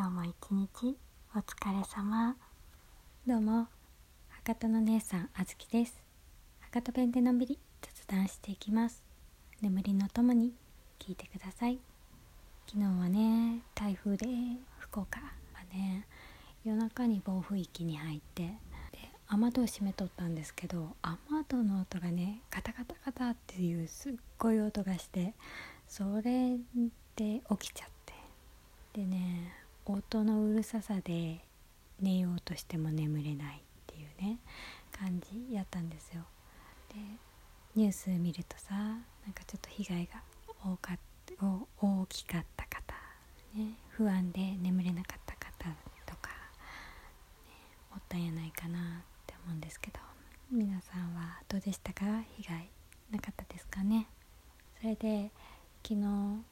今日も一日お疲れ様。どうも博多の姉さんあずきです。博多弁でのんびり雑談していきます。眠りのともに聞いてください。昨日はね台風で福岡はね夜中に暴風域に入ってで雨戸を閉めとったんですけど雨戸の音がねカタカタカタっていうすっごい音がしてそれで起きちゃって。でね音のうるささで寝ようとしても眠れないっていうね感じやったんですよ。でニュース見るとさなんかちょっと被害が多かっ大きかった方、ね、不安で眠れなかった方とか、ね、おったんやないかなって思うんですけど皆さんはどうでしたか？被害なかったですかね？それで昨日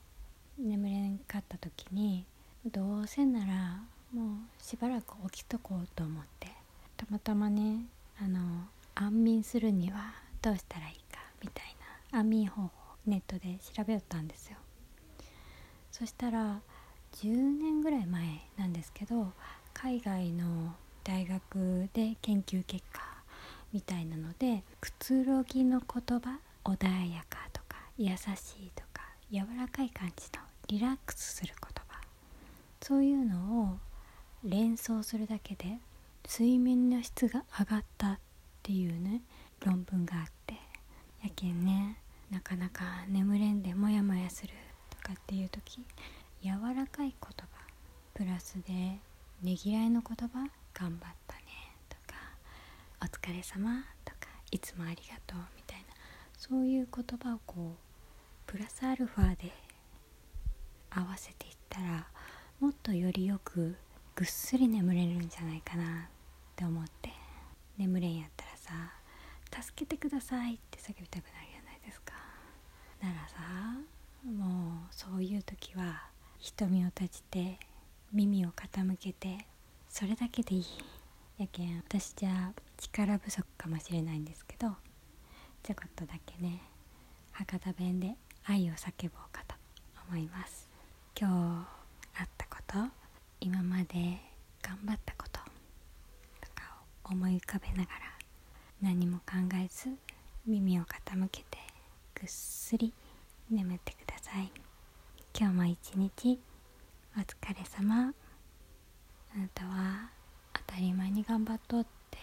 眠れんかった時にどうせならもうしばらく起きとこうと思って。たまたまねあの安眠するにはどうしたらいいかみたいな安眠方法ネットで調べよったんですよ。そしたら10年ぐらい前なんですけど海外の大学で研究結果みたいなのでくつろぎの言葉穏やかとか優しいとか柔らかい感じのリラックスする言そういうのを連想するだけで睡眠の質が上がったっていうね論文があってやけんねなかなか眠れんでモヤモヤするとかっていう時柔らかい言葉プラスでねぎらいの言葉頑張ったねとかお疲れ様とかいつもありがとうみたいなそういう言葉をこうプラスアルファで合わせていったらもっとよりよくぐっすり眠れるんじゃないかなって思って。眠れんやったらさ「助けてください」って叫びたくなるじゃないですか。ならさもうそういう時は瞳を閉じて耳を傾けてそれだけでいいやけん。私じゃ力不足かもしれないんですけどちょこっとだけね博多弁で愛を叫ぼうかと思います。今日と今まで頑張ったこととかを思い浮かべながら何も考えず耳を傾けてぐっすり眠ってください。今日も一日お疲れ様。あなたは当たり前に頑張っとって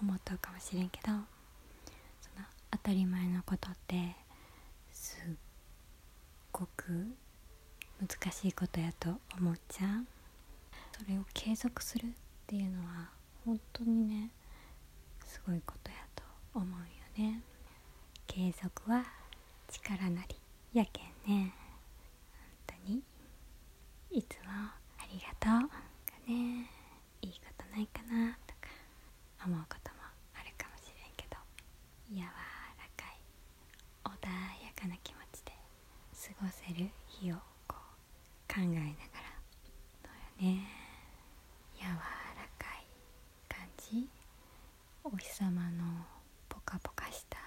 思ったかもしれんけどその当たり前のことってすっごく難しいことやと思っちゃう。それを継続するっていうのは本当にねすごいことやと思うよね。継続は力なりやけんね。本当に。いつもありがとうがね。いいことないかなとか。思うこともあるかもしれんけど。柔らかい穏やかな気持ちで過ごせる日を考えながら。そうよね。柔らかい感じ。お日様のポカポカした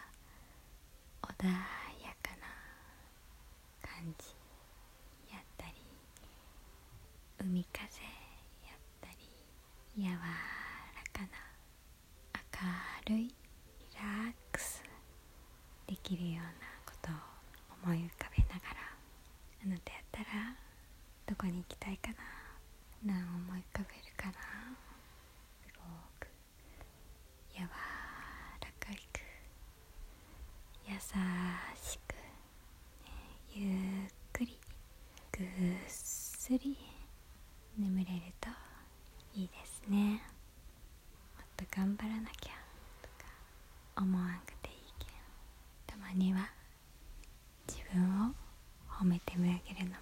穏やかな感じやったり海風やったり柔らかな明るいリラックスできるようなことを思い浮かべながらあなたやったらどこに行きたいかな。何を思い浮かべるかな。すごく柔らかく優しく、ねゆっくりぐっすり眠れるといいですね。もっと頑張らなきゃとか思わんくていいけん。たまには自分を褒めてみ上げるの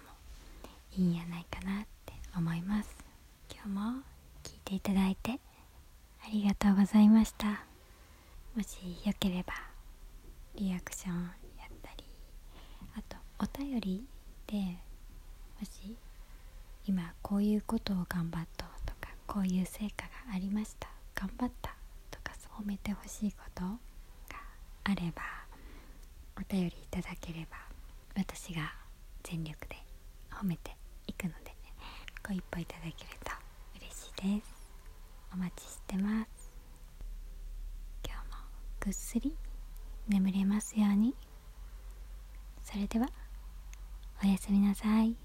いいんやないかなって思います。今日も聞いていただいてありがとうございました。もしよければリアクションやったりあとお便りでもし今こういうことを頑張っとうとかこういう成果がありました。頑張った。とか褒めてほしいことがあればお便りいただければ私が全力で褒めていくのでねご一歩いただけると嬉しいです。お待ちしてます。今日もぐっすり眠れますように。それではおやすみなさい。